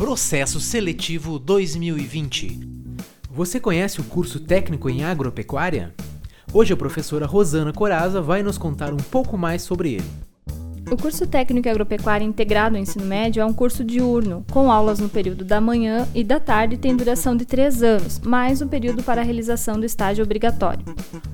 Processo Seletivo 2020. Você conhece o curso técnico em agropecuária? Hoje a professora Rosana Coraza vai nos contar um pouco mais sobre ele. O curso técnico em agropecuária integrado ao ensino médio é um curso diurno, com aulas no período da manhã e da tarde tem duração de três anos, mais um período para a realização do estágio obrigatório.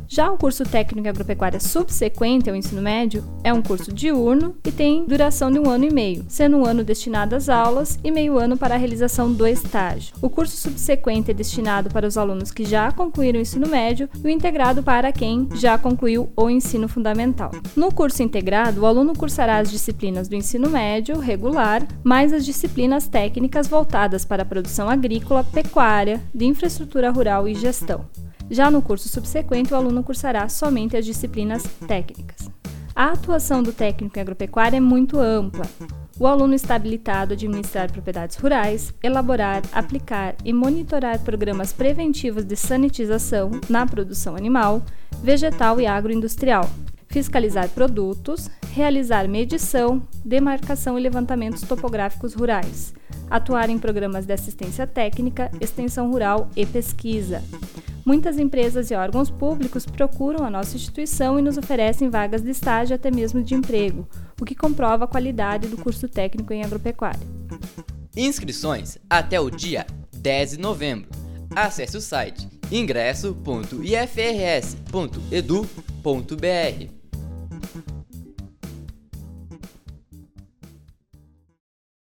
Já o curso técnico em agropecuária subsequente ao ensino médio é um curso diurno e tem duração de um ano e meio, sendo um ano destinado às aulas e meio ano para a realização do estágio. O curso subsequente é destinado para os alunos que já concluíram o ensino médio e o integrado para quem já concluiu o ensino fundamental. No curso integrado, o aluno cursará as disciplinas do ensino médio regular, mais as disciplinas técnicas voltadas para a produção agrícola, pecuária, de infraestrutura rural e gestão. Já no curso subsequente, o aluno cursará somente as disciplinas técnicas. A atuação do técnico em agropecuária é muito ampla. O aluno está habilitado a administrar propriedades rurais, elaborar, aplicar e monitorar programas preventivos de sanitização na produção animal, vegetal e agroindustrial, fiscalizar produtos, realizar medição, demarcação e levantamentos topográficos rurais, atuar em programas de assistência técnica, extensão rural e pesquisa, Muitas empresas e órgãos públicos procuram a nossa instituição e nos oferecem vagas de estágio até mesmo de emprego, o que comprova a qualidade do curso técnico em agropecuária. Inscrições até o dia 10 de novembro. Acesse o site ingresso.ifrs.edu.br.